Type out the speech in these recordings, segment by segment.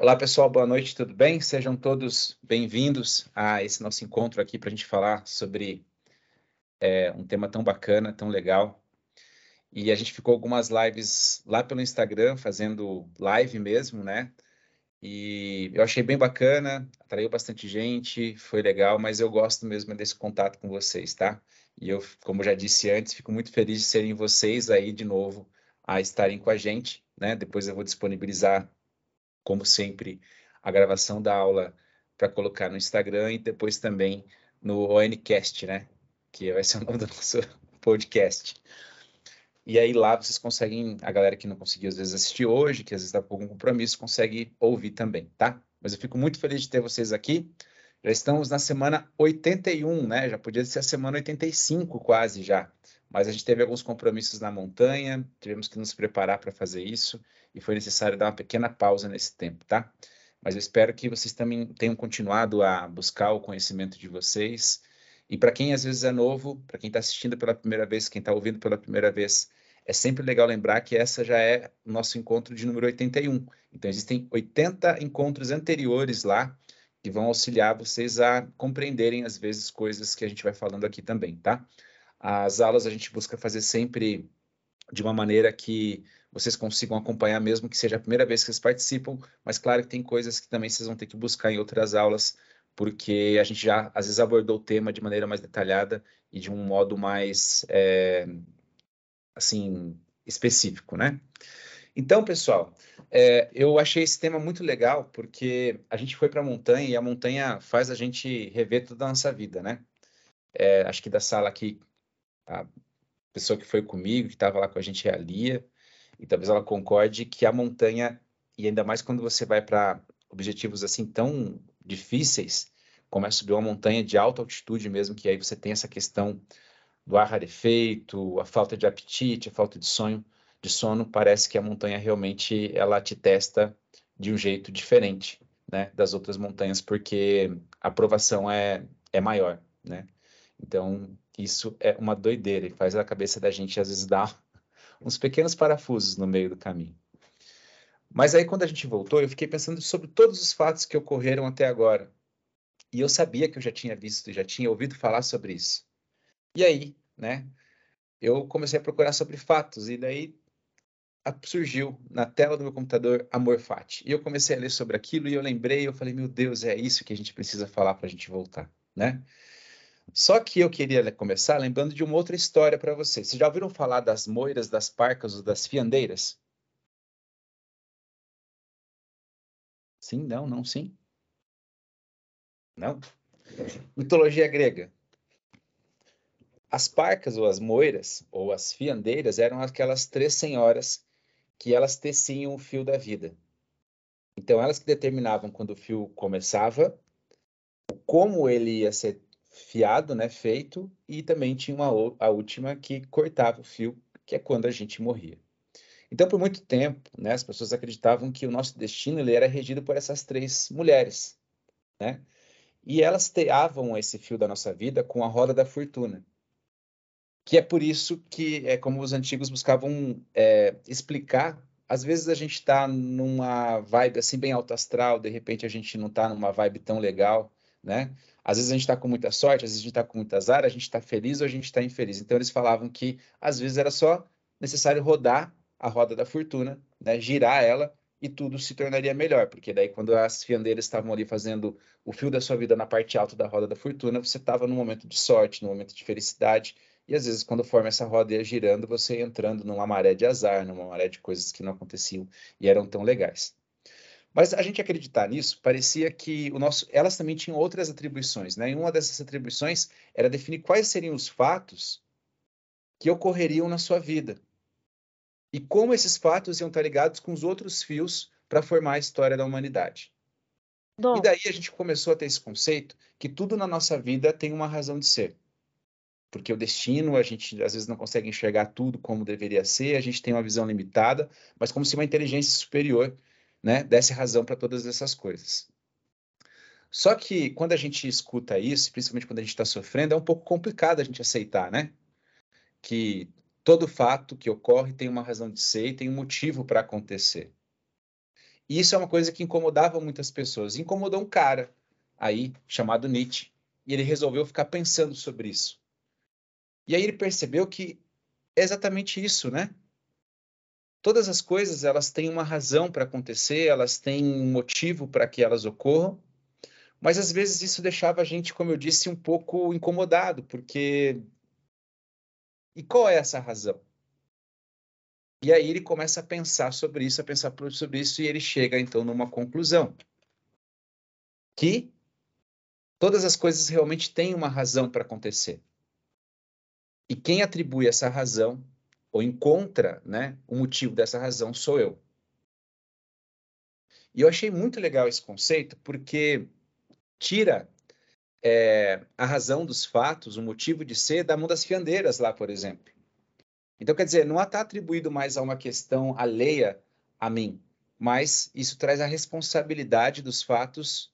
Olá, pessoal, boa noite, tudo bem? Sejam todos bem-vindos a esse nosso encontro aqui para a gente falar sobre é, um tema tão bacana, tão legal. E a gente ficou algumas lives lá pelo Instagram, fazendo live mesmo, né? E eu achei bem bacana, atraiu bastante gente, foi legal, mas eu gosto mesmo desse contato com vocês, tá? E eu, como já disse antes, fico muito feliz de serem vocês aí de novo a estarem com a gente, né? Depois eu vou disponibilizar como sempre, a gravação da aula para colocar no Instagram e depois também no ONCast, né? Que vai ser o nome do nosso podcast. E aí lá vocês conseguem, a galera que não conseguiu às vezes assistir hoje, que às vezes está com algum compromisso, consegue ouvir também, tá? Mas eu fico muito feliz de ter vocês aqui. Já estamos na semana 81, né? Já podia ser a semana 85 quase já. Mas a gente teve alguns compromissos na montanha, tivemos que nos preparar para fazer isso e foi necessário dar uma pequena pausa nesse tempo, tá? Mas eu espero que vocês também tenham continuado a buscar o conhecimento de vocês. E para quem às vezes é novo, para quem está assistindo pela primeira vez, quem está ouvindo pela primeira vez, é sempre legal lembrar que essa já é o nosso encontro de número 81. Então, existem 80 encontros anteriores lá que vão auxiliar vocês a compreenderem, às vezes, coisas que a gente vai falando aqui também, tá? As aulas a gente busca fazer sempre de uma maneira que vocês consigam acompanhar, mesmo que seja a primeira vez que vocês participam, mas claro que tem coisas que também vocês vão ter que buscar em outras aulas, porque a gente já às vezes abordou o tema de maneira mais detalhada e de um modo mais é, assim específico, né? Então, pessoal, é, eu achei esse tema muito legal porque a gente foi para a montanha e a montanha faz a gente rever toda a nossa vida, né? É, acho que da sala aqui, a pessoa que foi comigo, que estava lá com a gente é a Lia, e talvez ela concorde que a montanha, e ainda mais quando você vai para objetivos assim tão difíceis, como é subir uma montanha de alta altitude mesmo, que aí você tem essa questão do ar rarefeito, a falta de apetite, a falta de sonho, de sono, parece que a montanha realmente ela te testa de um jeito diferente, né, das outras montanhas, porque a aprovação é, é maior, né? Então, isso é uma doideira e faz a cabeça da gente às vezes dar uns pequenos parafusos no meio do caminho. Mas aí, quando a gente voltou, eu fiquei pensando sobre todos os fatos que ocorreram até agora. E eu sabia que eu já tinha visto, já tinha ouvido falar sobre isso. E aí, né, eu comecei a procurar sobre fatos, e daí surgiu na tela do meu computador Amor Fati. E eu comecei a ler sobre aquilo, e eu lembrei, eu falei, meu Deus, é isso que a gente precisa falar para a gente voltar, né? Só que eu queria começar lembrando de uma outra história para vocês. Vocês já ouviram falar das moiras, das parcas ou das fiandeiras? Sim, não, não, sim. Não? Mitologia grega. As parcas ou as moiras ou as fiandeiras eram aquelas três senhoras que elas teciam o fio da vida. Então, elas que determinavam quando o fio começava, como ele ia ser fiado, né, feito, e também tinha uma, a última que cortava o fio, que é quando a gente morria. Então, por muito tempo, né, as pessoas acreditavam que o nosso destino ele era regido por essas três mulheres, né? E elas teavam esse fio da nossa vida com a roda da fortuna, que é por isso que é como os antigos buscavam é, explicar. Às vezes a gente está numa vibe assim bem alto astral, de repente a gente não está numa vibe tão legal, né? Às vezes a gente está com muita sorte, às vezes a gente está com muita azar, a gente está feliz ou a gente está infeliz. Então eles falavam que às vezes era só necessário rodar a roda da fortuna, né, girar ela e tudo se tornaria melhor, porque daí quando as fiandeiras estavam ali fazendo o fio da sua vida na parte alta da roda da fortuna, você estava num momento de sorte, num momento de felicidade, e às vezes quando forma essa roda ia girando, você ia entrando numa maré de azar, numa maré de coisas que não aconteciam e eram tão legais. Mas a gente acreditar nisso, parecia que o nosso, elas também tinham outras atribuições, né? E uma dessas atribuições era definir quais seriam os fatos que ocorreriam na sua vida. E como esses fatos iam estar ligados com os outros fios para formar a história da humanidade. Dom. E daí a gente começou a ter esse conceito que tudo na nossa vida tem uma razão de ser. Porque o destino, a gente às vezes não consegue enxergar tudo como deveria ser, a gente tem uma visão limitada, mas como se uma inteligência superior né, desse razão para todas essas coisas. Só que quando a gente escuta isso, principalmente quando a gente está sofrendo, é um pouco complicado a gente aceitar, né? Que todo fato que ocorre tem uma razão de ser e tem um motivo para acontecer. E isso é uma coisa que incomodava muitas pessoas. Incomodou um cara aí, chamado Nietzsche, e ele resolveu ficar pensando sobre isso. E aí ele percebeu que é exatamente isso, né? Todas as coisas, elas têm uma razão para acontecer, elas têm um motivo para que elas ocorram, mas às vezes isso deixava a gente, como eu disse, um pouco incomodado, porque e qual é essa razão? E aí ele começa a pensar sobre isso, a pensar sobre isso, e ele chega então numa conclusão. Que todas as coisas realmente têm uma razão para acontecer. E quem atribui essa razão, ou encontra né, o motivo dessa razão, sou eu. E eu achei muito legal esse conceito, porque tira é, a razão dos fatos, o motivo de ser, da mão das fiandeiras lá, por exemplo. Então, quer dizer, não está atribuído mais a uma questão alheia a mim, mas isso traz a responsabilidade dos fatos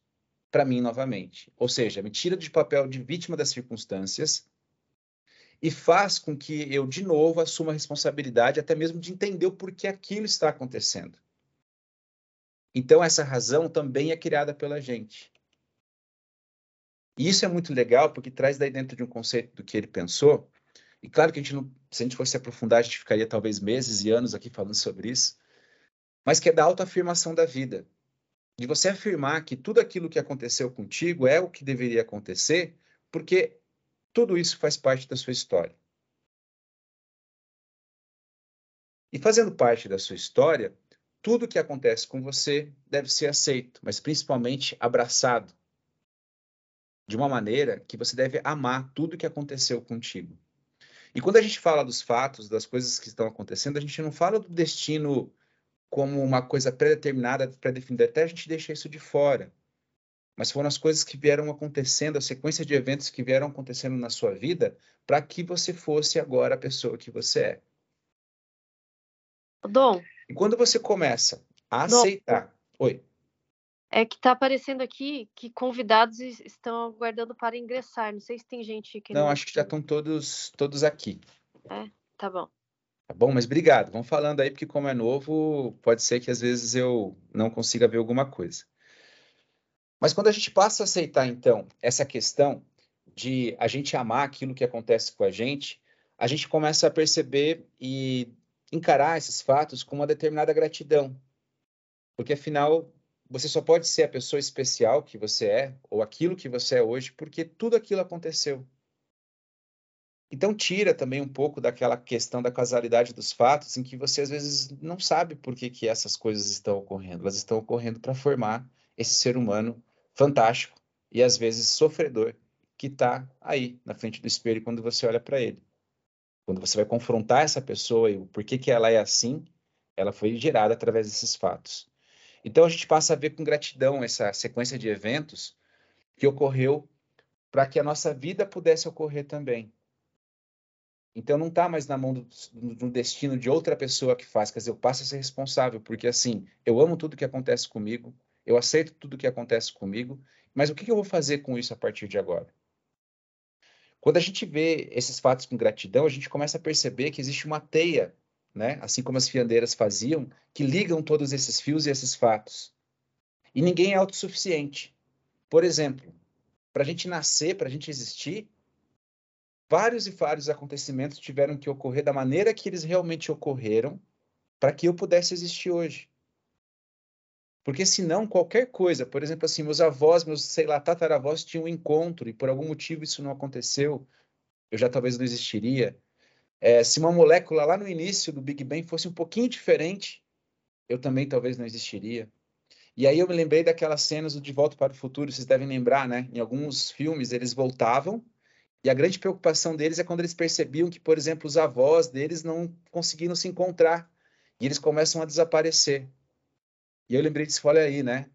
para mim novamente. Ou seja, me tira de papel de vítima das circunstâncias e faz com que eu, de novo, assuma a responsabilidade até mesmo de entender o porquê aquilo está acontecendo. Então, essa razão também é criada pela gente. E isso é muito legal, porque traz daí dentro de um conceito do que ele pensou, e claro que a gente não, se a gente fosse aprofundar, a gente ficaria talvez meses e anos aqui falando sobre isso, mas que é da autoafirmação da vida. De você afirmar que tudo aquilo que aconteceu contigo é o que deveria acontecer, porque tudo isso faz parte da sua história. E fazendo parte da sua história, tudo que acontece com você deve ser aceito, mas principalmente abraçado. De uma maneira que você deve amar tudo que aconteceu contigo. E quando a gente fala dos fatos, das coisas que estão acontecendo, a gente não fala do destino como uma coisa pré-determinada, pré-definida, até a gente deixa isso de fora. Mas foram as coisas que vieram acontecendo, a sequência de eventos que vieram acontecendo na sua vida, para que você fosse agora a pessoa que você é. Dom. E quando você começa a Dom. aceitar. Oi. É que está aparecendo aqui que convidados estão aguardando para ingressar. Não sei se tem gente que. Não, acho que já estão todos, todos aqui. É, tá bom. Tá bom, mas obrigado. Vamos falando aí, porque como é novo, pode ser que às vezes eu não consiga ver alguma coisa. Mas quando a gente passa a aceitar, então, essa questão de a gente amar aquilo que acontece com a gente, a gente começa a perceber e encarar esses fatos com uma determinada gratidão. Porque afinal, você só pode ser a pessoa especial que você é, ou aquilo que você é hoje, porque tudo aquilo aconteceu. Então, tira também um pouco daquela questão da causalidade dos fatos, em que você às vezes não sabe por que, que essas coisas estão ocorrendo. Elas estão ocorrendo para formar esse ser humano fantástico e às vezes sofredor que está aí na frente do espelho quando você olha para ele. Quando você vai confrontar essa pessoa e o porquê que ela é assim, ela foi gerada através desses fatos. Então a gente passa a ver com gratidão essa sequência de eventos que ocorreu para que a nossa vida pudesse ocorrer também. Então não está mais na mão do, do, destino de outra pessoa que faz, quer dizer, eu passo a ser responsável, porque assim, eu amo tudo que acontece comigo, eu aceito tudo que acontece comigo, mas o que, que eu vou fazer com isso a partir de agora? Quando a gente vê esses fatos com gratidão, a gente começa a perceber que existe uma teia né? assim como as fiandeiras faziam, que ligam todos esses fios e esses fatos. E ninguém é autossuficiente. Por exemplo, para a gente nascer, para a gente existir, vários e vários acontecimentos tiveram que ocorrer da maneira que eles realmente ocorreram para que eu pudesse existir hoje. Porque senão qualquer coisa, por exemplo, assim, meus avós, meus, sei lá, tataravós tinham um encontro e por algum motivo isso não aconteceu, eu já talvez não existiria. É, se uma molécula lá no início do Big Bang fosse um pouquinho diferente, eu também talvez não existiria. E aí eu me lembrei daquelas cenas do De Volta para o Futuro, vocês devem lembrar, né? Em alguns filmes eles voltavam e a grande preocupação deles é quando eles percebiam que, por exemplo, os avós deles não conseguiram se encontrar e eles começam a desaparecer. E eu lembrei disso, olha aí, né?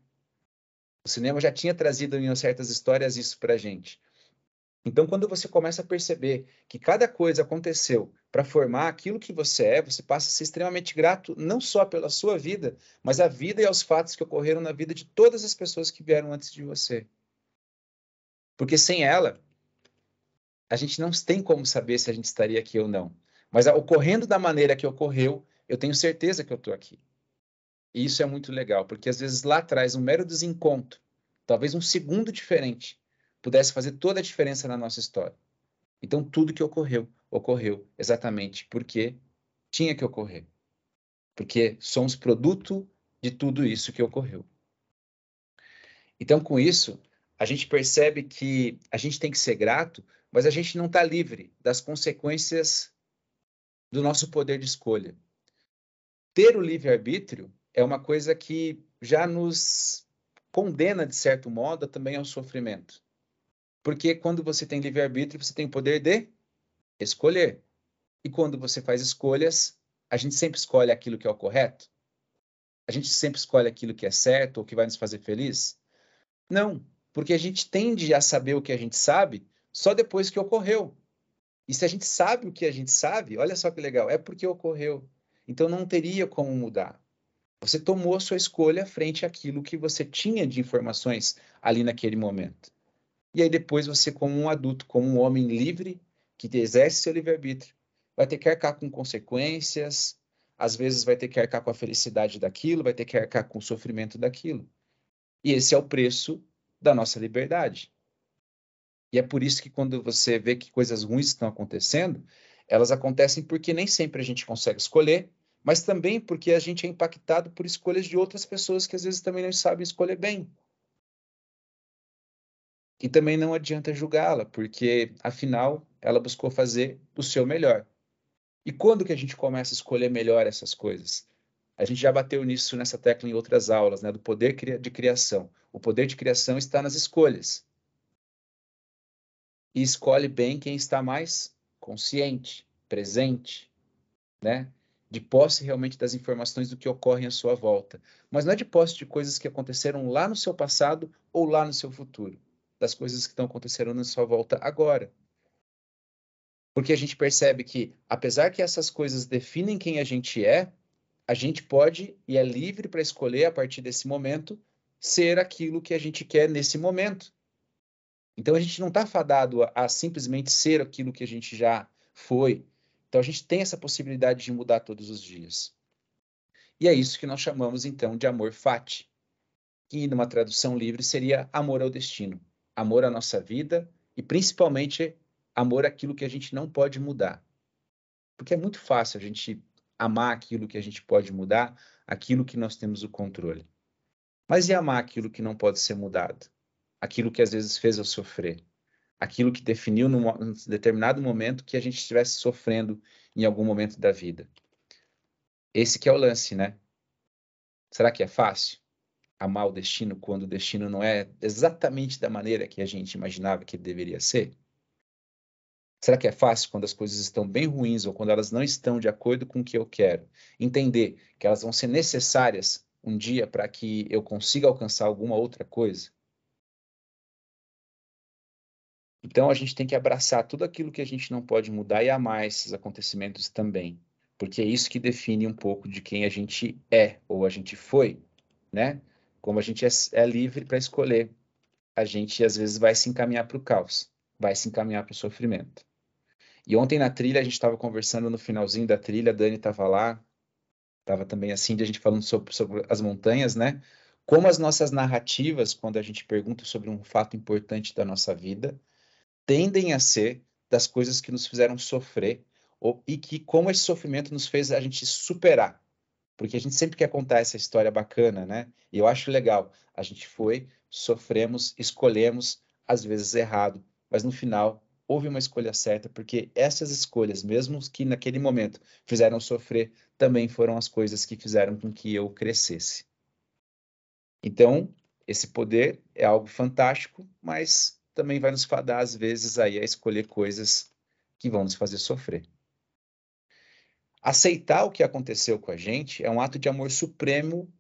O cinema já tinha trazido em certas histórias isso para gente. Então, quando você começa a perceber que cada coisa aconteceu para formar aquilo que você é, você passa a ser extremamente grato não só pela sua vida, mas à vida e aos fatos que ocorreram na vida de todas as pessoas que vieram antes de você. Porque sem ela, a gente não tem como saber se a gente estaria aqui ou não. Mas ocorrendo da maneira que ocorreu, eu tenho certeza que eu estou aqui. E isso é muito legal, porque às vezes lá atrás, um mero desencontro, talvez um segundo diferente, pudesse fazer toda a diferença na nossa história. Então, tudo que ocorreu, ocorreu exatamente porque tinha que ocorrer. Porque somos produto de tudo isso que ocorreu. Então, com isso, a gente percebe que a gente tem que ser grato, mas a gente não está livre das consequências do nosso poder de escolha. Ter o livre-arbítrio é uma coisa que já nos condena, de certo modo, também ao sofrimento. Porque quando você tem livre-arbítrio, você tem o poder de escolher. E quando você faz escolhas, a gente sempre escolhe aquilo que é o correto? A gente sempre escolhe aquilo que é certo ou que vai nos fazer feliz? Não, porque a gente tende a saber o que a gente sabe só depois que ocorreu. E se a gente sabe o que a gente sabe, olha só que legal, é porque ocorreu. Então não teria como mudar. Você tomou a sua escolha frente àquilo que você tinha de informações ali naquele momento. E aí depois você, como um adulto, como um homem livre, que exerce seu livre-arbítrio, vai ter que arcar com consequências, às vezes vai ter que arcar com a felicidade daquilo, vai ter que arcar com o sofrimento daquilo. E esse é o preço da nossa liberdade. E é por isso que quando você vê que coisas ruins estão acontecendo, elas acontecem porque nem sempre a gente consegue escolher, mas também porque a gente é impactado por escolhas de outras pessoas que às vezes também não sabem escolher bem. E também não adianta julgá-la, porque afinal ela buscou fazer o seu melhor. E quando que a gente começa a escolher melhor essas coisas? A gente já bateu nisso nessa tecla em outras aulas, né, do poder de criação. O poder de criação está nas escolhas. E escolhe bem quem está mais consciente, presente, né? De posse realmente das informações do que ocorre à sua volta. Mas não é de posse de coisas que aconteceram lá no seu passado ou lá no seu futuro. Das coisas que estão acontecendo na sua volta agora. Porque a gente percebe que, apesar que essas coisas definem quem a gente é, a gente pode e é livre para escolher a partir desse momento ser aquilo que a gente quer nesse momento. Então a gente não está fadado a, a, simplesmente ser aquilo que a gente já foi. Então a gente tem essa possibilidade de mudar todos os dias. E é isso que nós chamamos então de amor fati, que numa tradução livre seria amor ao destino, amor à nossa vida e principalmente amor àquilo que a gente não pode mudar. Porque é muito fácil a gente amar aquilo que a gente pode mudar, aquilo que nós temos o controle. Mas e amar aquilo que não pode ser mudado? Aquilo que às vezes fez eu sofrer? Aquilo que definiu num, num determinado momento que a gente estivesse sofrendo em algum momento da vida? Esse que é o lance, né? Será que é fácil amar o destino quando o destino não é exatamente da maneira que a gente imaginava que deveria ser? Será que é fácil quando as coisas estão bem ruins ou quando elas não estão de acordo com o que eu quero? Entender que elas vão ser necessárias um dia para que eu consiga alcançar alguma outra coisa? Então a gente tem que abraçar tudo aquilo que a gente não pode mudar e amar esses acontecimentos também, porque é isso que define um pouco de quem a gente é ou a gente foi, né? Como a gente é, é livre para escolher, a gente às vezes vai se encaminhar para o caos, vai se encaminhar para o sofrimento. E ontem na trilha, a gente estava conversando no finalzinho da trilha, a Dani estava lá, estava também assim, de a gente falando sobre, sobre as montanhas, né? Como as nossas narrativas, quando a gente pergunta sobre um fato importante da nossa vida, tendem a ser das coisas que nos fizeram sofrer ou, e que como esse sofrimento nos fez a gente superar. Porque a gente sempre quer contar essa história bacana, né? E eu acho legal. A gente foi, sofremos, escolhemos, às vezes errado, mas no final houve uma escolha certa, porque essas escolhas, mesmo que naquele momento fizeram sofrer, também foram as coisas que fizeram com que eu crescesse. Então, esse poder é algo fantástico, mas também vai nos fadar, às vezes, aí a escolher coisas que vão nos fazer sofrer. Aceitar o que aconteceu com a gente é um ato de amor supremo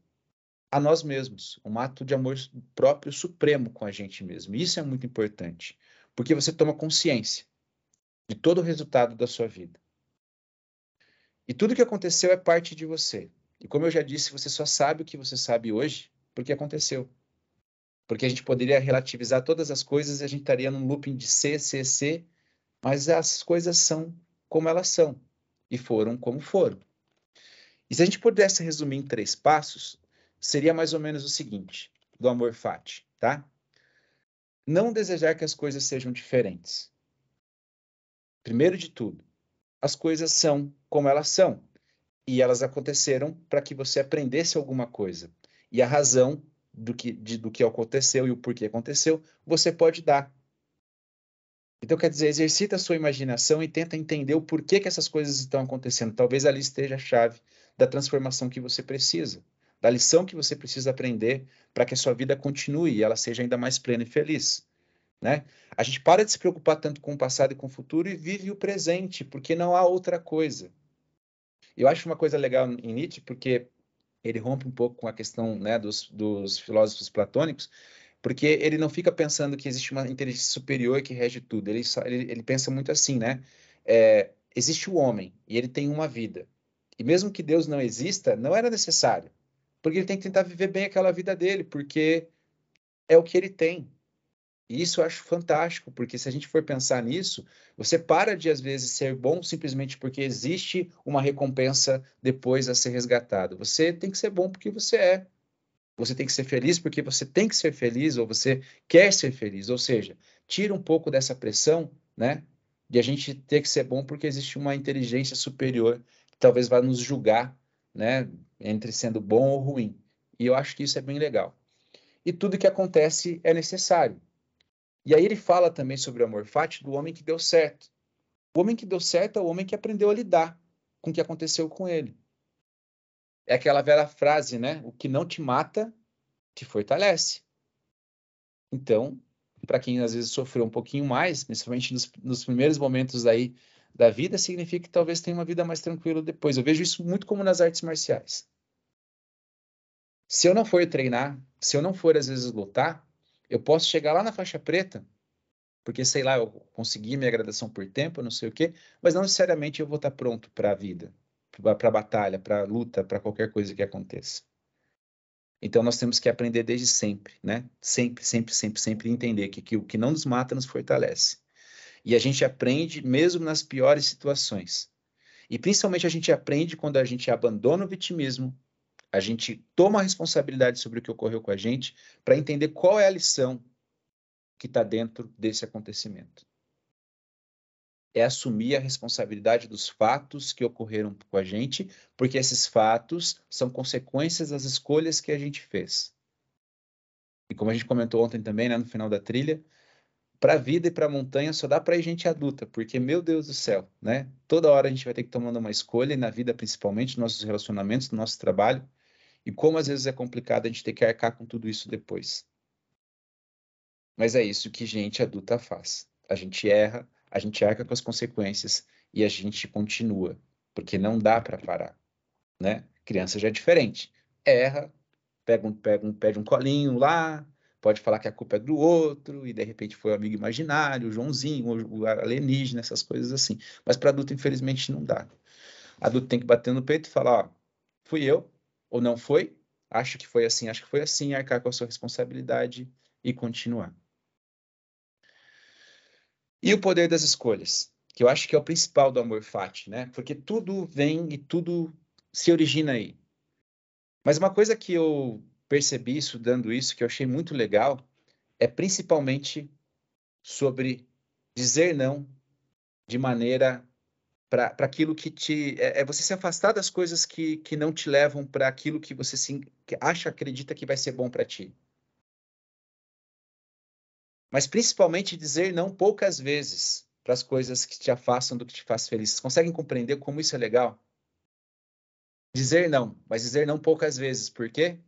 a nós mesmos, um ato de amor próprio supremo com a gente mesmo. Isso é muito importante. Porque você toma consciência de todo o resultado da sua vida. E tudo que aconteceu é parte de você. E como eu já disse, você só sabe o que você sabe hoje porque aconteceu. Porque a gente poderia relativizar todas as coisas e a gente estaria num looping de C, C, C, mas as coisas são como elas são e foram como foram. E se a gente pudesse resumir em três passos, seria mais ou menos o seguinte, do amor fati, tá? Não desejar que as coisas sejam diferentes. Primeiro de tudo, as coisas são como elas são. E elas aconteceram para que você aprendesse alguma coisa. E a razão do que, de, do que aconteceu e o porquê aconteceu, você pode dar. Então, quer dizer, exercita a sua imaginação e tenta entender o porquê que essas coisas estão acontecendo. Talvez ali esteja a chave da transformação que você precisa, da lição que você precisa aprender para que a sua vida continue e ela seja ainda mais plena e feliz. Né? A gente para de se preocupar tanto com o passado e com o futuro e vive o presente, porque não há outra coisa. Eu acho uma coisa legal em Nietzsche, porque ele rompe um pouco com a questão né, dos, dos filósofos platônicos, porque ele não fica pensando que existe uma inteligência superior que rege tudo. Ele, só, ele, ele pensa muito assim, né? É, existe o homem e ele tem uma vida. E mesmo que Deus não exista, não era necessário, porque ele tem que tentar viver bem aquela vida dele, porque é o que ele tem. E isso eu acho fantástico, porque se a gente for pensar nisso, você para de às vezes ser bom simplesmente porque existe uma recompensa depois a ser resgatado. Você tem que ser bom porque você é. Você tem que ser feliz porque você tem que ser feliz ou você quer ser feliz. Ou seja, tira um pouco dessa pressão, né? De a gente ter que ser bom porque existe uma inteligência superior que talvez vá nos julgar, né? Entre sendo bom ou ruim. E eu acho que isso é bem legal. E tudo que acontece é necessário. E aí ele fala também sobre o amor fati do homem que deu certo. O homem que deu certo é o homem que aprendeu a lidar com o que aconteceu com ele. É aquela velha frase, né? O que não te mata, te fortalece. Então, para quem às vezes sofreu um pouquinho mais, principalmente nos, nos, primeiros momentos aí da vida, significa que talvez tenha uma vida mais tranquila depois. Eu vejo isso muito como nas artes marciais. Se eu não for treinar, se eu não for às vezes lutar, eu posso chegar lá na faixa preta, porque sei lá, eu consegui minha graduação por tempo, não sei o quê, mas não necessariamente eu vou estar pronto para a vida para a batalha, para a luta, para qualquer coisa que aconteça. Então nós temos que aprender desde sempre, né? Sempre, sempre, sempre, sempre entender que, que o que não nos mata nos fortalece. E a gente aprende mesmo nas piores situações. E principalmente a gente aprende quando a gente abandona o vitimismo, a gente toma a responsabilidade sobre o que ocorreu com a gente para entender qual é a lição que está dentro desse acontecimento é assumir a responsabilidade dos fatos que ocorreram com a gente, porque esses fatos são consequências das escolhas que a gente fez. E como a gente comentou ontem também, né, no final da trilha, para a vida e para a montanha só dá para a gente adulta, porque, meu Deus do céu, né? Toda hora a gente vai ter que tomar uma escolha, e na vida principalmente, nos nossos relacionamentos, no nosso trabalho, e como às vezes é complicado a gente ter que arcar com tudo isso depois. Mas é isso que gente adulta faz. A gente erra, a gente arca com as consequências e a gente continua, porque não dá para parar, né? Criança já é diferente. Erra, pega um, pega um, pede um colinho lá, pode falar que a culpa é do outro, e de repente foi o amigo imaginário, o Joãozinho, o alienígena, essas coisas assim. Mas para adulto, infelizmente, não dá. Adulto tem que bater no peito e falar, ó, fui eu, ou não foi, acho que foi assim, acho que foi assim, arcar com a sua responsabilidade e continuar. E o poder das escolhas, que eu acho que é o principal do amor fati, né? Porque tudo vem e tudo se origina aí. Mas uma coisa que eu percebi estudando isso, que eu achei muito legal, é principalmente sobre dizer não de maneira para aquilo que te. É, é, você se afastar das coisas que, que não te levam para aquilo que você se, que acha, acredita que vai ser bom para ti mas principalmente dizer não poucas vezes para as coisas que te afastam do que te faz feliz. Vocês conseguem compreender como isso é legal? Dizer não, mas dizer não poucas vezes. Por quê?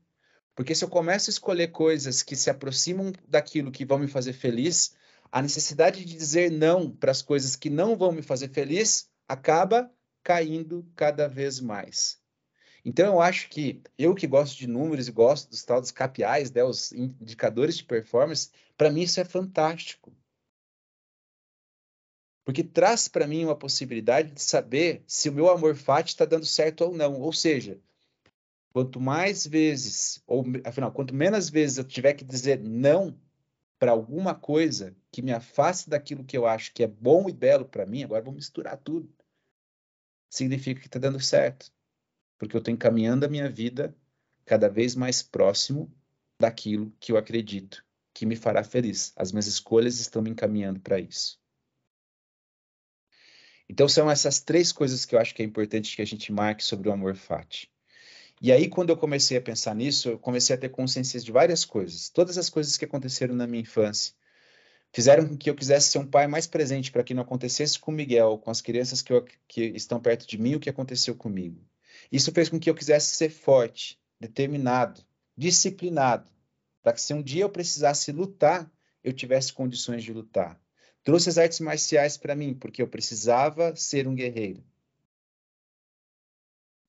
Porque se eu começo a escolher coisas que se aproximam daquilo que vão me fazer feliz, a necessidade de dizer não para as coisas que não vão me fazer feliz acaba caindo cada vez mais. Então, eu acho que eu que gosto de números e gosto dos tal dos KPIs, né, os indicadores de performance, para mim isso é fantástico. Porque traz para mim uma possibilidade de saber se o meu amor fati está dando certo ou não. Ou seja, quanto mais vezes, ou afinal, quanto menos vezes eu tiver que dizer não para alguma coisa que me afaste daquilo que eu acho que é bom e belo para mim, agora vou misturar tudo. Significa que está dando certo. porque eu estou encaminhando a minha vida cada vez mais próximo daquilo que eu acredito que me fará feliz. As minhas escolhas estão me encaminhando para isso. Então são essas três coisas que eu acho que é importante que a gente marque sobre o amor fati. E aí quando eu comecei a pensar nisso, eu comecei a ter consciência de várias coisas. Todas as coisas que aconteceram na minha infância fizeram com que eu quisesse ser um pai mais presente para que não acontecesse com o Miguel, com as crianças que, eu, que estão perto de mim, o que aconteceu comigo. Isso fez com que eu quisesse ser forte, determinado, disciplinado, para que se um dia eu precisasse lutar, eu tivesse condições de lutar. Trouxe as artes marciais para mim, porque eu precisava ser um guerreiro.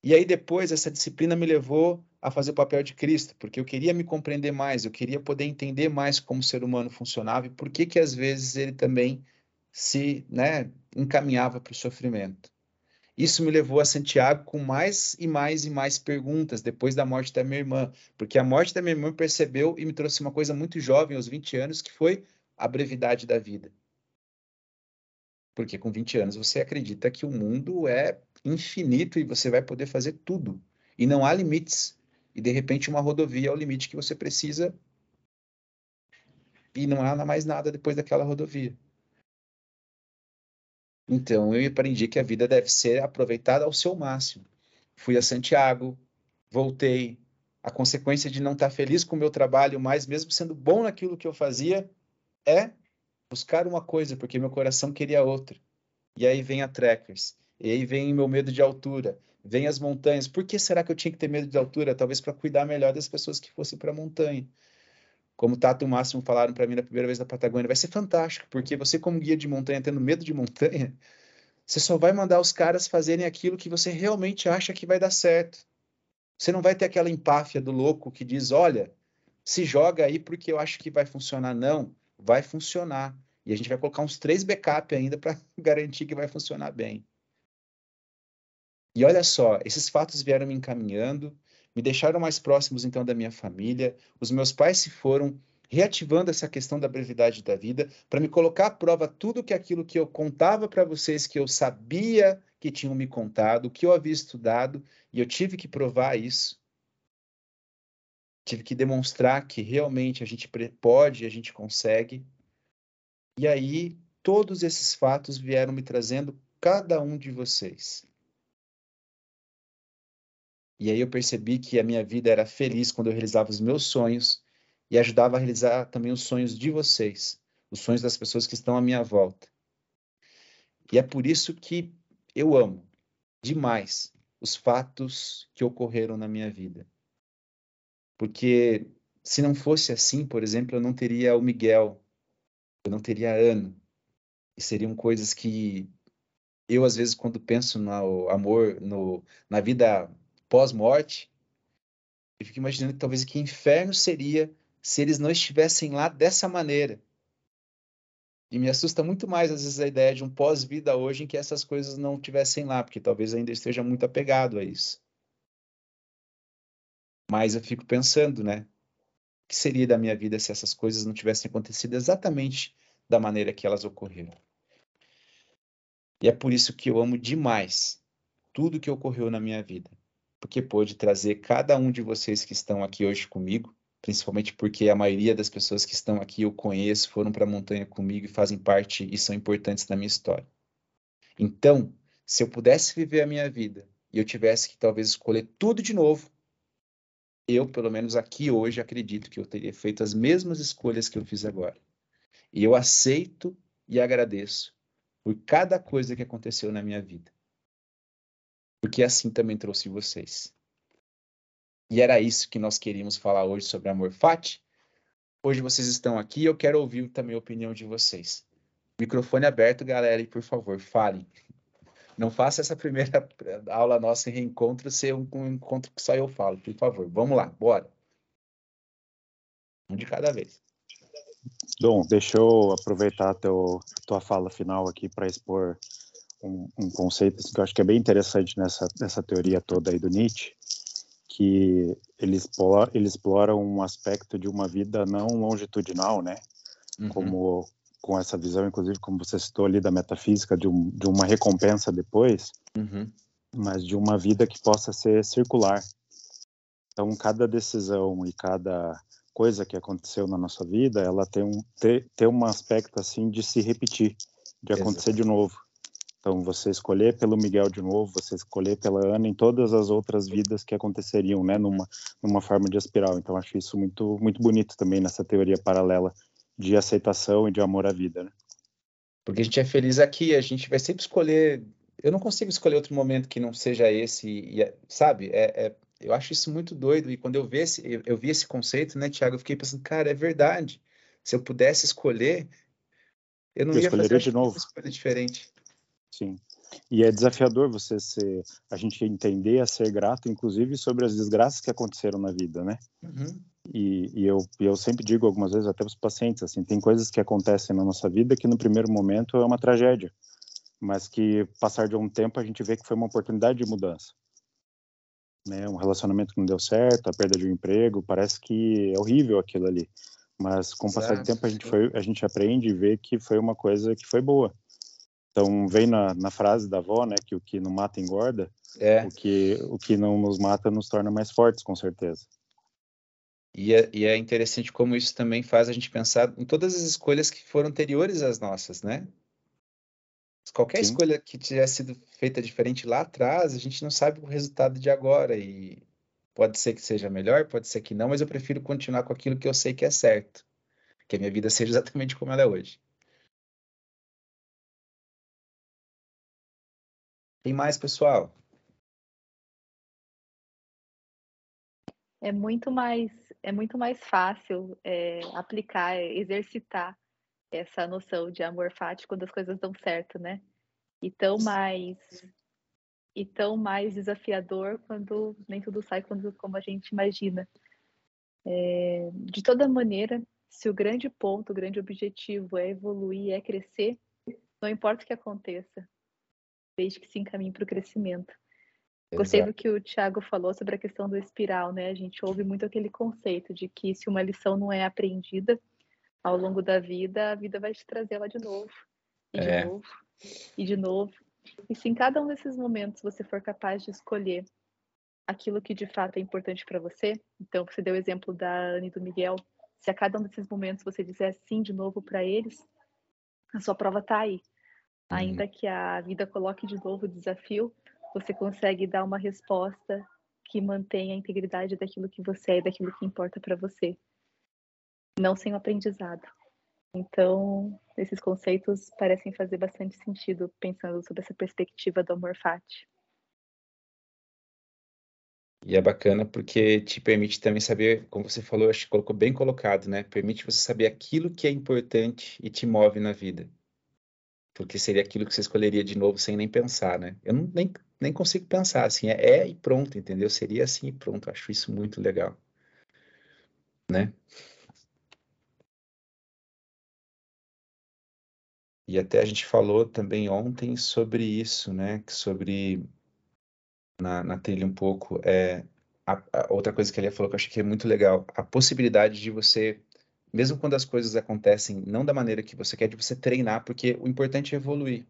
E aí depois essa disciplina me levou a fazer o papel de Cristo, porque eu queria me compreender mais, eu queria poder entender mais como o ser humano funcionava e por que que às vezes ele também se, né, encaminhava para o sofrimento. Isso me levou a Santiago com mais e mais e mais perguntas depois da morte da minha irmã, porque a morte da minha irmã percebeu e me trouxe uma coisa muito jovem, aos 20 anos, que foi a brevidade da vida. Porque com 20 anos você acredita que o mundo é infinito e você vai poder fazer tudo. E não há limites. E de repente uma rodovia é o limite que você precisa. E não há mais nada depois daquela rodovia. Então eu aprendi que a vida deve ser aproveitada ao seu máximo. Fui a Santiago, voltei. A consequência de não estar feliz com o meu trabalho, mas mesmo sendo bom naquilo que eu fazia, é buscar uma coisa, porque meu coração queria outra. E aí vem a Trekkers, e aí vem meu medo de altura, vem as montanhas. Por que será que eu tinha que ter medo de altura? Talvez para cuidar melhor das pessoas que fossem para a montanha. Como o Tato e o Máximo falaram para mim na primeira vez da Patagônia, vai ser fantástico, porque você, como guia de montanha, tendo medo de montanha, você só vai mandar os caras fazerem aquilo que você realmente acha que vai dar certo. Você não vai ter aquela empáfia do louco que diz: olha, se joga aí porque eu acho que vai funcionar. Não, vai funcionar. E a gente vai colocar uns três backup ainda para garantir que vai funcionar bem. E olha só, esses fatos vieram me encaminhando, me deixaram mais próximos então da minha família. Os meus pais se foram reativando essa questão da brevidade da vida para me colocar à prova tudo que aquilo que eu contava para vocês que eu sabia que tinham me contado, que eu havia estudado, e eu tive que provar isso. Tive que demonstrar que realmente a gente pode, a gente consegue. E aí, todos esses fatos vieram me trazendo cada um de vocês. E aí eu percebi que a minha vida era feliz quando eu realizava os meus sonhos e ajudava a realizar também os sonhos de vocês, os sonhos das pessoas que estão à minha volta. E é por isso que eu amo demais os fatos que ocorreram na minha vida. Porque se não fosse assim, por exemplo, eu não teria o Miguel, eu não teria ano. E seriam coisas que eu, às vezes, quando penso no amor, no, na vida pós-morte, eu fico imaginando que talvez que inferno seria se eles não estivessem lá dessa maneira. E me assusta muito mais, às vezes, a ideia de um pós-vida hoje em que essas coisas não estivessem lá, porque talvez ainda esteja muito apegado a isso. Mas eu fico pensando, né? O que seria da minha vida se essas coisas não tivessem acontecido exatamente da maneira que elas ocorreram? E é por isso que eu amo demais tudo que ocorreu na minha vida, porque pôde trazer cada um de vocês que estão aqui hoje comigo principalmente porque a maioria das pessoas que estão aqui eu conheço, foram para a montanha comigo e fazem parte e são importantes na minha história. Então, se eu pudesse viver a minha vida e eu tivesse que talvez escolher tudo de novo, eu, pelo menos aqui hoje, acredito que eu teria feito as mesmas escolhas que eu fiz agora. E eu aceito e agradeço por cada coisa que aconteceu na minha vida. Porque assim também trouxe vocês. E era isso que nós queríamos falar hoje sobre amor fati. Hoje vocês estão aqui e eu quero ouvir também a opinião de vocês. Microfone aberto, galera, e por favor, falem. Não faça essa primeira aula nossa em reencontro ser um, um encontro que só eu falo, por favor. Vamos lá, bora. Um de cada vez. Dom, deixa eu aproveitar a, tua fala final aqui para expor um, um conceito assim, que eu acho que é bem interessante nessa, nessa teoria toda aí do Nietzsche, que ele explora, ele explora um aspecto de uma vida não longitudinal, né? Uhum. Como com essa visão, inclusive, como você citou ali da metafísica, de, um, de uma recompensa depois. Uhum. mas de uma vida que possa ser circular. Então, cada decisão e cada coisa que aconteceu na nossa vida, ela tem um ter, ter um aspecto assim de se repetir, de acontecer Exato. de novo. Então, você escolher pelo Miguel de novo, você escolher pela Ana em todas as outras vidas que aconteceriam, né, numa numa forma de espiral. Então, acho isso muito muito bonito também nessa teoria paralela de aceitação e de amor à vida, né? Porque a gente é feliz aqui, a gente vai sempre escolher. Eu não consigo escolher outro momento que não seja esse, e, é, sabe? É, é, eu acho isso muito doido. E quando eu vi esse, eu, eu vi esse conceito, né, Tiago, eu fiquei pensando, cara, é verdade. Se eu pudesse escolher, eu não eu ia fazer de novo. uma escolha diferente. Sim. E é desafiador você ser, a gente entender a ser grato, inclusive sobre as desgraças que aconteceram na vida, né? Uhum. E, e, eu, eu sempre digo algumas vezes até para os pacientes, assim, tem coisas que acontecem na nossa vida que no primeiro momento é uma tragédia, mas que passar de um tempo a gente vê que foi uma oportunidade de mudança. Né? Um relacionamento que não deu certo, a perda de um emprego, parece que é horrível aquilo ali. Mas com o passar do tempo a gente, foi, a gente aprende e vê que foi uma coisa que foi boa. Então vem na, na frase da avó, né, que o que não mata engorda, é. o que o que não nos mata nos torna mais fortes, com certeza. E é, e é, interessante como isso também faz a gente pensar em todas as escolhas que foram anteriores às nossas, né? Qualquer Sim. escolha que tivesse sido feita diferente lá atrás, a gente não sabe o resultado de agora. E pode ser que seja melhor, pode ser que não, mas eu prefiro continuar com aquilo que eu sei que é certo. Que a minha vida seja exatamente como ela é hoje. Tem mais, pessoal? É muito mais é muito mais fácil é, aplicar, exercitar essa noção de amor fati quando as coisas dão certo, né? E tão mais e tão mais desafiador quando nem tudo sai quando, como a gente imagina. É, de toda maneira, se o grande ponto, o grande objetivo é evoluir, é crescer, não importa o que aconteça, desde que se encaminhe para o crescimento. Gostei Exato. do que o Thiago falou sobre a questão do espiral, né? A gente ouve muito aquele conceito de que se uma lição não é aprendida ao longo da vida, a vida vai te trazer ela de novo, e de é. novo, e de novo. E se em cada um desses momentos você for capaz de escolher aquilo que de fato é importante para você, então você deu o exemplo da Anne e do Miguel, se a cada um desses momentos você disser sim de novo para eles, a sua prova está aí. Uhum. Ainda que a vida coloque de novo o desafio, você consegue dar uma resposta que mantenha a integridade daquilo que você é e daquilo que importa para você, não sem o aprendizado. Então, esses conceitos parecem fazer bastante sentido pensando sobre essa perspectiva do amor fati. E é bacana porque te permite também saber, como você falou, acho que colocou bem colocado, né? Permite você saber aquilo que é importante e te move na vida. Porque seria aquilo que você escolheria de novo sem nem pensar, né? Eu não, nem nem consigo pensar assim, é, é e pronto, entendeu? Seria assim e pronto. Acho isso muito legal, né? E até a gente falou também ontem sobre isso, né? Sobre na, na trilha um pouco. É, a, a outra coisa que ele falou que eu achei que é muito legal, a possibilidade de você, mesmo quando as coisas acontecem não da maneira que você quer, de você treinar, porque o importante é evoluir.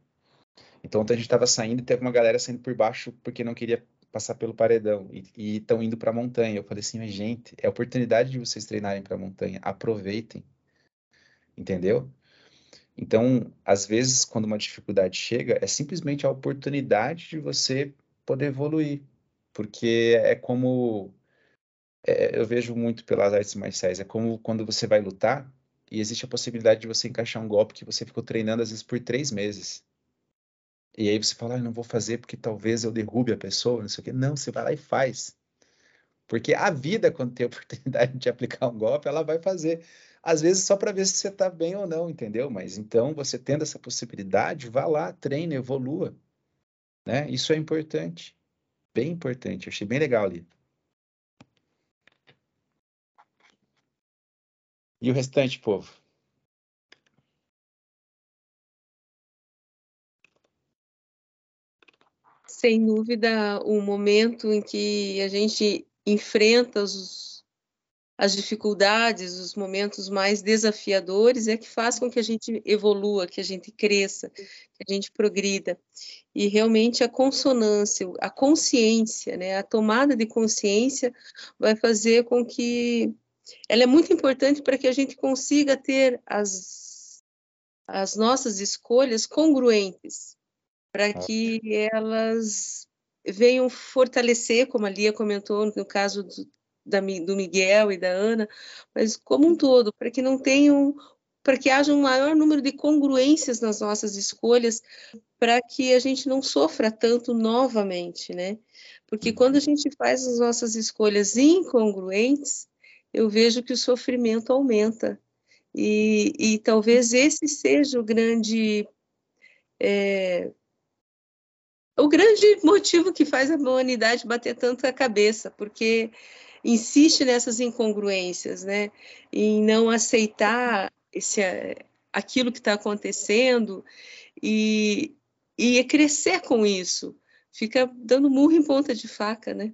Então, ontem a gente estava saindo e teve uma galera saindo por baixo porque não queria passar pelo paredão e estão indo para a montanha. Eu falei assim, gente, é a oportunidade de vocês treinarem para a montanha, aproveitem, entendeu? Então, às vezes, quando uma dificuldade chega, é simplesmente a oportunidade de você poder evoluir, porque é como é, eu vejo muito pelas artes marciais, é como quando você vai lutar e existe a possibilidade de você encaixar um golpe que você ficou treinando às vezes por três meses. E aí você fala, ah, não vou fazer porque talvez eu derrube a pessoa, não sei o quê. Não, você vai lá e faz. Porque a vida, quando tem a oportunidade de aplicar um golpe, ela vai fazer. Às vezes só para ver se você está bem ou não, entendeu? Mas então, você tendo essa possibilidade, vá lá, treine, evolua. Né? Isso é importante. Bem importante. Eu achei bem legal ali. E o restante, povo? sem dúvida, o momento em que a gente enfrenta os, as dificuldades, os momentos mais desafiadores é que faz com que a gente evolua, que a gente cresça, que a gente progrida. E realmente a consonância, a consciência, né, a tomada de consciência vai fazer com que ela é muito importante para que a gente consiga ter as, as nossas escolhas congruentes, para que elas venham fortalecer, como a Lia comentou no caso do, da, do Miguel e da Ana, mas como um todo, para que não tenham, para que haja um maior número de congruências nas nossas escolhas, para que a gente não sofra tanto novamente, né? Porque uhum. quando a gente faz as nossas escolhas incongruentes, eu vejo que o sofrimento aumenta. E, e talvez esse seja o grande é, o grande motivo que faz a humanidade bater tanto a cabeça, porque insiste nessas incongruências, né? Em não aceitar esse, aquilo que está acontecendo e, e crescer com isso. Fica dando murro em ponta de faca, né?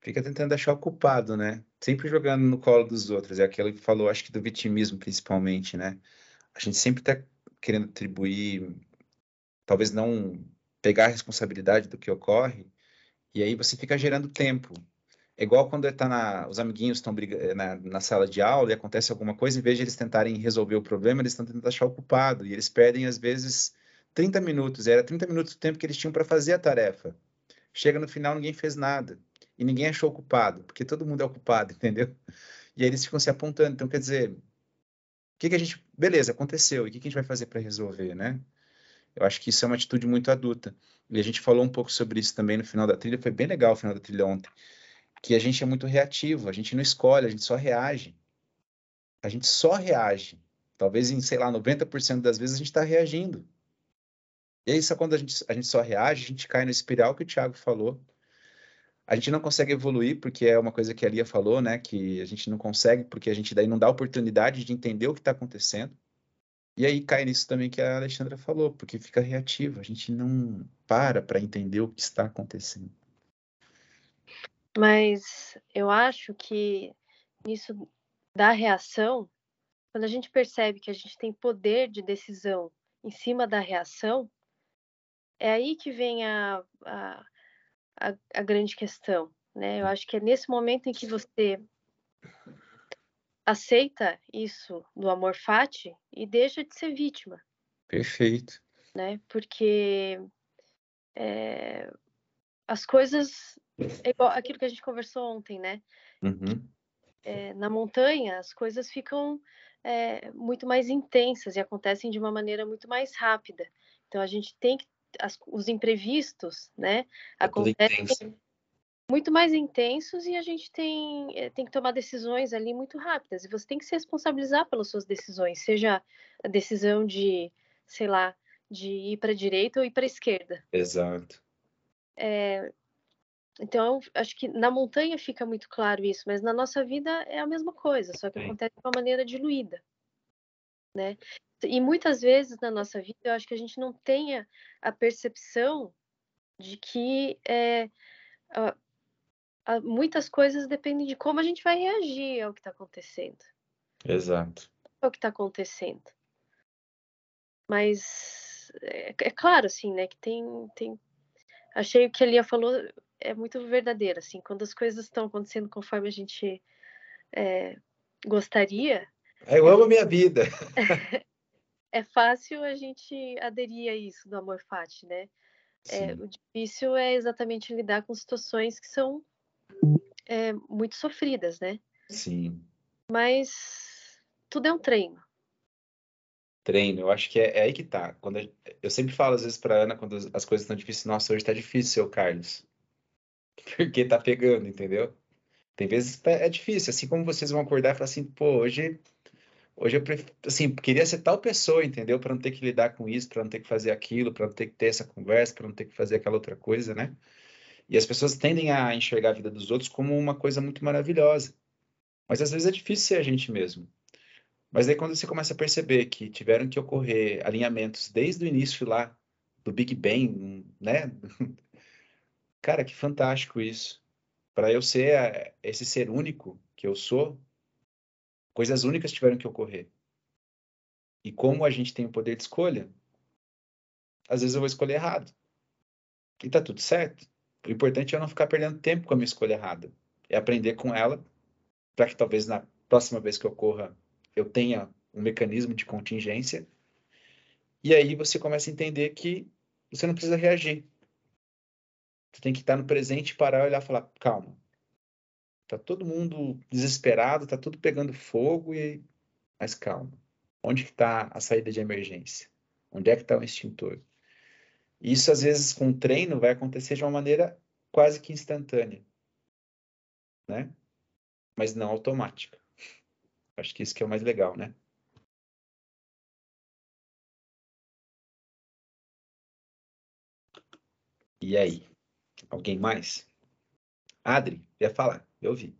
Fica tentando achar o culpado, né? Sempre jogando no colo dos outros. É aquilo que falou, acho que do vitimismo, principalmente, né? A gente sempre está querendo atribuir, talvez não pegar a responsabilidade do que ocorre, e aí você fica gerando tempo. É igual quando tá na, os amiguinhos estão eh, na, na, sala de aula e acontece alguma coisa, em vez de eles tentarem resolver o problema, eles estão tentando achar o culpado. E eles perdem, às vezes, 30 minutos. Era 30 minutos do tempo que eles tinham para fazer a tarefa. Chega no final, ninguém fez nada. E ninguém achou culpado, porque todo mundo é o culpado, entendeu? E aí eles ficam se apontando. Então, quer dizer, o que, que a gente. Beleza, aconteceu. E o que, que a gente vai fazer para resolver, né? Eu acho que isso é uma atitude muito adulta. E a gente falou um pouco sobre isso também no final da trilha. Foi bem legal o final da trilha ontem que a gente é muito reativo, a gente não escolhe, a gente só reage. A gente só reage. Talvez em, sei lá, 90% das vezes a gente está reagindo. E aí, só quando a gente, a gente só reage, a gente cai no espiral que o Thiago falou. A gente não consegue evoluir, porque é uma coisa que a Lia falou, né? Que a gente não consegue, porque a gente daí não dá oportunidade de entender o que está acontecendo. E aí cai nisso também que a Alexandra falou, porque fica reativo, a gente não para para entender o que está acontecendo. Mas eu acho que isso da reação, quando a gente percebe que a gente tem poder de decisão em cima da reação, é aí que vem a, a, a, a grande questão. Né? Eu acho que é nesse momento em que você aceita isso do amor fati e deixa de ser vítima. Perfeito. Né? Porque é, as coisas é igual aquilo que a gente conversou ontem, né? Uhum. É, na montanha, as coisas ficam é, muito mais intensas e acontecem de uma maneira muito mais rápida. Então, a gente tem que. As, os imprevistos, né? É acontecem muito mais intensos e a gente tem, é, tem que tomar decisões ali muito rápidas. E você tem que se responsabilizar pelas suas decisões, seja a decisão de, sei lá, de ir para a direita ou ir para a esquerda. Exato. É, então, acho que na montanha fica muito claro isso, mas na nossa vida é a mesma coisa, só que Sim. acontece de uma maneira diluída, né? E muitas vezes na nossa vida, eu acho que a gente não tenha a percepção de que é, a, a, muitas coisas dependem de como a gente vai reagir ao que está acontecendo. Exato. Ao que está acontecendo. Mas é, é, claro, assim, né, que tem, tem... Achei o que a Lia falou é muito verdadeira, assim, quando as coisas estão acontecendo conforme a gente é, gostaria. Eu amo a minha vida. é fácil a gente aderir a isso do amor fati, né? É, o difícil é exatamente lidar com situações que são é, muito sofridas, né? Sim. Mas tudo é um treino. Treino, eu acho que é, é aí que tá. Quando eu sempre falo às vezes para Ana quando as coisas estão difíceis, nossa, hoje está difícil, seu Carlos porque tá pegando, entendeu? Tem vezes que tá, é difícil, assim como vocês vão acordar e falar assim, pô, hoje, hoje eu assim, queria ser tal pessoa, entendeu? Para não ter que lidar com isso, para não ter que fazer aquilo, para não ter que ter essa conversa, para não ter que fazer aquela outra coisa, né? E as pessoas tendem a enxergar a vida dos outros como uma coisa muito maravilhosa. Mas às vezes é difícil ser a gente mesmo. Mas aí quando você começa a perceber que tiveram que ocorrer alinhamentos desde o início lá do Big Bang, né? Cara, que fantástico isso. Para eu ser esse ser único que eu sou, Coisas únicas tiveram que ocorrer. E como a gente tem o poder de escolha, às vezes eu vou escolher errado. E tá tudo certo. O importante é eu não ficar perdendo tempo com a minha escolha errada. É aprender com ela, para que talvez na próxima vez que ocorra eu tenha um mecanismo de contingência. E aí você começa a entender que você não precisa reagir. Você tem que estar no presente, parar, olhar e falar: calma. Tá todo mundo desesperado, tá tudo pegando fogo e mas calma. Onde que está a saída de emergência? Onde é que está o extintor? Isso, às vezes, com o treino, vai acontecer de uma maneira quase que instantânea, né? Mas não automática. Acho que isso que é o mais legal, né? E aí? Alguém mais? Adri, ia falar, eu ouvi.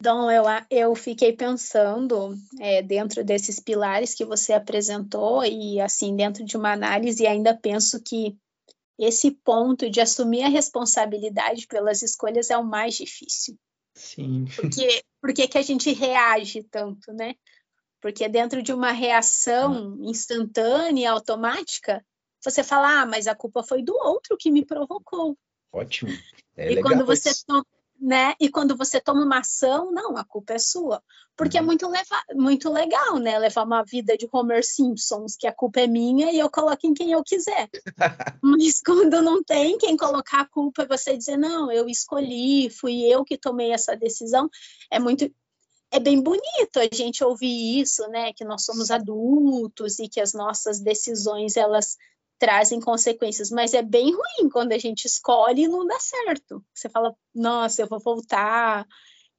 Então, eu, eu fiquei pensando é, dentro desses pilares que você apresentou e, assim, dentro de uma análise, ainda penso que esse ponto de assumir a responsabilidade pelas escolhas é o mais difícil. Sim. Porque, porque que a gente reage tanto, né? Porque dentro de uma reação instantânea, automática, você fala, ah, mas a culpa foi do outro que me provocou. Ótimo. É e quando você toma né? E quando você toma uma ação, não, a culpa é sua. Porque é uhum. muito, leva, muito legal, né? Levar uma vida de Homer Simpsons, que a culpa é minha e eu coloco em quem eu quiser. Mas quando não tem quem colocar a culpa, você dizer, não, eu escolhi, fui eu que tomei essa decisão, é muito. É bem bonito a gente ouvir isso, né? Que nós somos adultos e que as nossas decisões elas trazem consequências, mas é bem ruim quando a gente escolhe e não dá certo. Você fala, nossa, eu vou voltar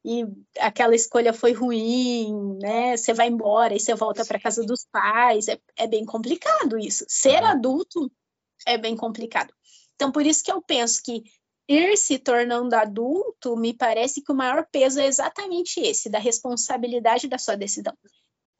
e aquela escolha foi ruim, né? Você vai embora e você volta para casa dos pais. É, é bem complicado isso. Ser adulto é bem complicado. Então, por isso que eu penso que ir se tornando adulto, me parece que o maior peso é exatamente esse, da responsabilidade da sua decisão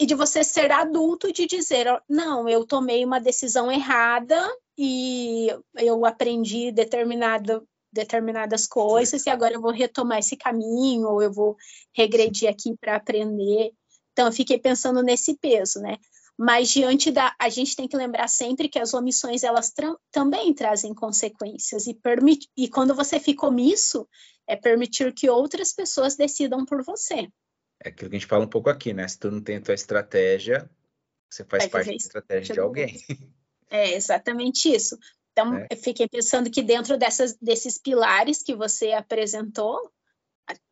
e de você ser adulto de dizer, não, eu tomei uma decisão errada e eu aprendi determinado, determinadas coisas e agora eu vou retomar esse caminho ou eu vou regredir aqui para aprender. Então, eu fiquei pensando nesse peso, né? Mas diante da, a gente tem que lembrar sempre que as omissões elas também trazem consequências e permite, e quando você fica omisso, é permitir que outras pessoas decidam por você. É aquilo que a gente fala um pouco aqui, né? Se tu não tem a tua estratégia, você faz parte da estratégia de alguém. É exatamente isso. Então, é. eu fiquei pensando que dentro dessas, desses pilares que você apresentou,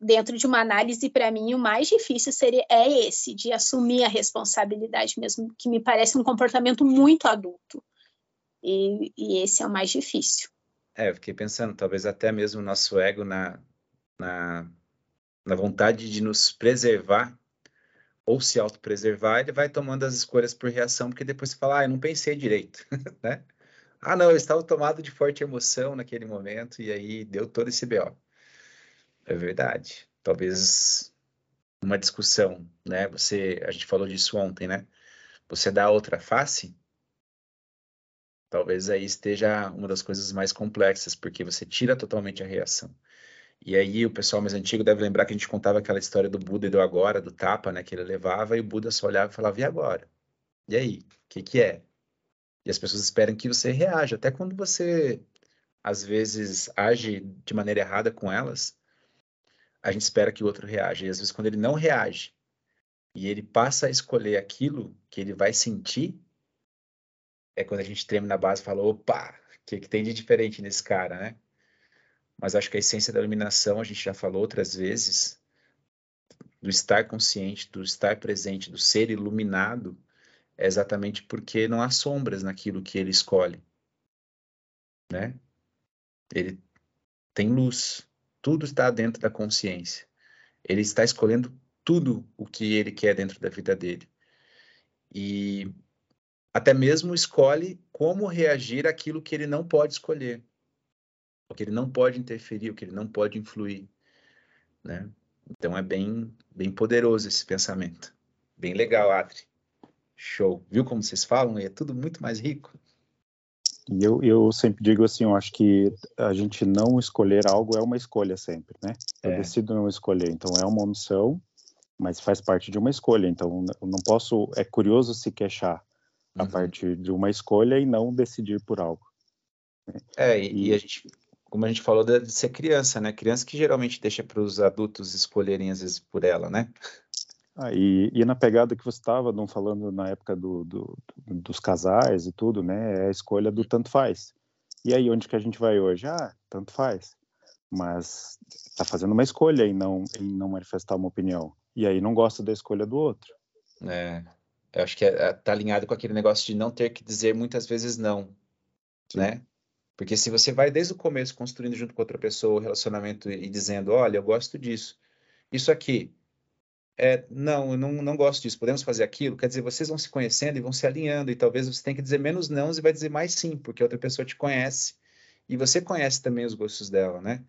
dentro de uma análise, para mim, o mais difícil seria é esse, de assumir a responsabilidade mesmo, que me parece um comportamento muito adulto. E, e esse é o mais difícil. É, eu fiquei pensando, talvez até mesmo o nosso ego na, na na vontade de nos preservar ou se autopreservar, ele vai tomando as escolhas por reação, porque depois você fala, ah, eu não pensei direito, né? Ah, não, eu estava tomado de forte emoção naquele momento e aí deu todo esse BO. É verdade. Talvez uma discussão, né? Você, a gente falou disso ontem, né? Você dá outra face, talvez aí esteja uma das coisas mais complexas, porque você tira totalmente a reação. E aí o pessoal mais antigo deve lembrar que a gente contava aquela história do Buda e do agora, do tapa, né, que ele levava, e o Buda só olhava e falava, e agora? E aí? O que que é? E as pessoas esperam que você reaja, até quando você, às vezes, age de maneira errada com elas, a gente espera que o outro reaja. E às vezes quando ele não reage, e ele passa a escolher aquilo que ele vai sentir, é quando a gente treme na base e fala, opa, o que, que tem de diferente nesse cara, né? Mas acho que a essência da iluminação, a gente já falou outras vezes, do estar consciente, do estar presente, do ser iluminado, é exatamente porque não há sombras naquilo que ele escolhe, né? Ele tem luz, tudo está dentro da consciência. Ele está escolhendo tudo o que ele quer dentro da vida dele. E até mesmo escolhe como reagir àquilo que ele não pode escolher o que ele não pode interferir, o que ele não pode influir, né? Então é bem, bem poderoso esse pensamento. Bem legal, Atri. Show. Viu como vocês falam? É tudo muito mais rico. E eu, eu sempre digo assim, eu acho que a gente não escolher algo é uma escolha sempre, né? Eu é. decido não escolher, então é uma omissão, mas faz parte de uma escolha. Então, eu não posso. É curioso se queixar a Uhum. partir de uma escolha e não decidir por algo. É, e, e E- a gente, como a gente falou de, ser criança, né? Criança que geralmente deixa para os adultos escolherem às vezes por ela, né? Ah, e, e na pegada que você estava, não falando na época do, do- dos casais e tudo, né? É a escolha do tanto faz. E aí, onde que a gente vai hoje? Ah, tanto faz. Mas tá fazendo uma escolha em não, em não manifestar uma opinião. E aí não gosta da escolha do outro. É, eu acho que é, é, tá alinhado com aquele negócio de não ter que dizer muitas vezes não, né? Porque se você vai desde o começo construindo junto com outra pessoa o relacionamento e dizendo, olha, eu gosto disso, isso aqui, é, não, eu não, não gosto disso, podemos fazer aquilo, quer dizer, vocês vão se conhecendo e vão se alinhando, e talvez você tenha que dizer menos não e vai dizer mais sim, porque a outra pessoa te conhece e você conhece também os gostos dela, né?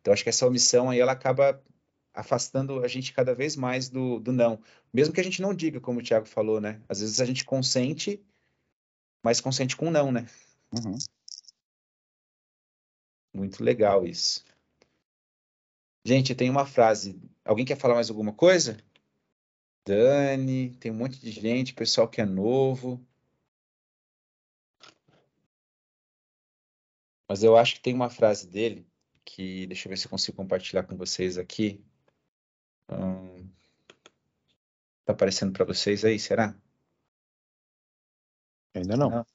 Então, acho que essa omissão aí, ela acaba afastando a gente cada vez mais do, do não. Mesmo que a gente não diga, como o Thiago falou, né? Às vezes a gente consente, mas consente com não, né? Uhum. Muito legal isso. Gente, tem uma frase. Alguém quer falar mais alguma coisa? Dani, tem um monte de gente, pessoal que é novo. Mas eu acho que tem uma frase dele que, deixa eu ver se eu consigo compartilhar com vocês aqui. Hum, tá aparecendo para vocês aí, será? Ainda não. Não.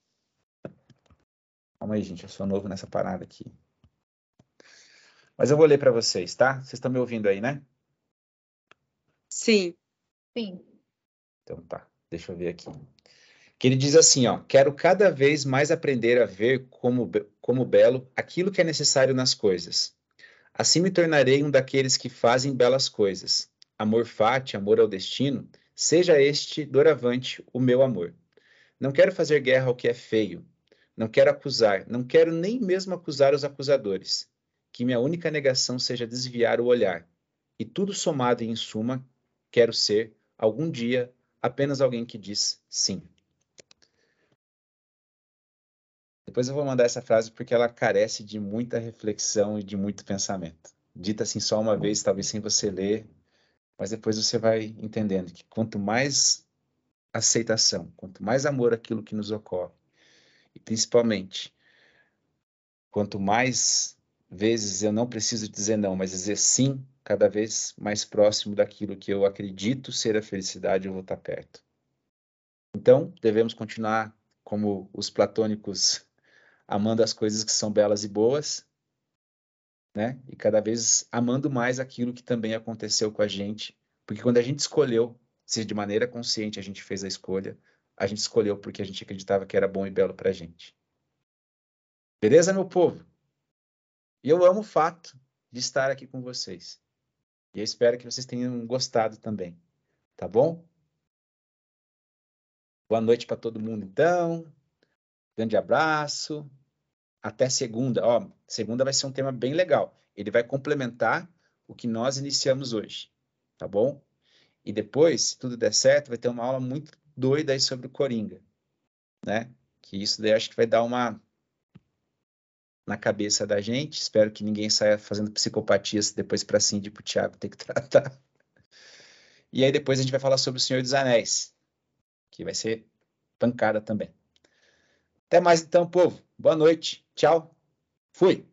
Calma aí, gente, eu sou novo nessa parada aqui. Mas eu vou ler para vocês, tá? Vocês estão me ouvindo aí, né? Sim. Sim. Então tá, deixa eu ver aqui. Que ele diz assim, ó, quero cada vez mais aprender a ver como, como belo aquilo que é necessário nas coisas. Assim me tornarei um daqueles que fazem belas coisas. Amor fati, amor ao destino, seja este doravante o meu amor. Não quero fazer guerra ao que é feio. Não quero acusar, não quero nem mesmo acusar os acusadores. Que minha única negação seja desviar o olhar. E tudo somado e em suma, quero ser, algum dia, apenas alguém que diz sim. Depois eu vou mandar essa frase porque ela carece de muita reflexão e de muito pensamento. Dita assim só uma vez, talvez sem você ler, mas depois você vai entendendo que quanto mais aceitação, quanto mais amor aquilo que nos ocorre, e principalmente quanto mais vezes eu não preciso dizer não, mas dizer sim, cada vez mais próximo daquilo que eu acredito ser a felicidade, eu vou estar perto. Então, devemos continuar como os platônicos amando as coisas que são belas e boas, né? E cada vez amando mais aquilo que também aconteceu com a gente, porque quando a gente escolheu, se de maneira consciente a gente fez a escolha, a gente escolheu porque a gente acreditava que era bom e belo pra gente. Beleza, meu povo? E eu amo o fato de estar aqui com vocês. E eu espero que vocês tenham gostado também. Tá bom? Boa noite para todo mundo, então. Grande abraço. Até segunda. Ó, segunda vai ser um tema bem legal. Ele vai complementar o que nós iniciamos hoje. Tá bom? E depois, se tudo der certo, vai ter uma aula muito doida aí sobre o Coringa. Né? Que isso daí acho que vai dar uma na cabeça da gente. Espero que ninguém saia fazendo psicopatias depois para Cindy e para o Thiago ter que tratar. E aí depois a gente vai falar sobre o Senhor dos Anéis, que vai ser pancada também. Até mais então, povo. Boa noite. Tchau. Fui.